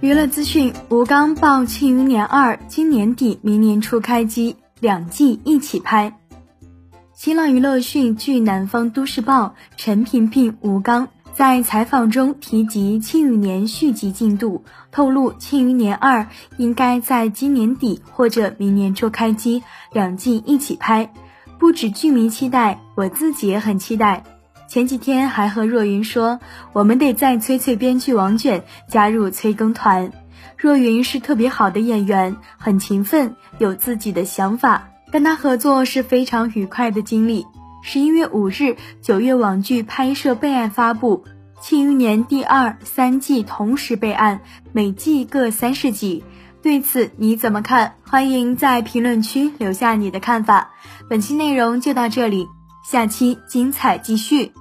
娱乐资讯：吴刚曝《庆余年二》今年底、明年初开机，两季一起拍。新浪娱乐讯，据南方都市报，陈萍萍、吴刚在采访中提及《庆余年》续集进度，透露《庆余年二》应该在今年底或者明年初开机，两季一起拍。不止剧迷期待，我自己也很期待。前几天还和若云说，我们得再催催编剧王卷加入催更团。若云是特别好的演员，很勤奋，有自己的想法，跟他合作是非常愉快的经历。十一月五日，九月网剧拍摄备案发布，《庆余年》第二、三季同时备案，每季各三十集。对此你怎么看？欢迎在评论区留下你的看法。本期内容就到这里，下期精彩继续。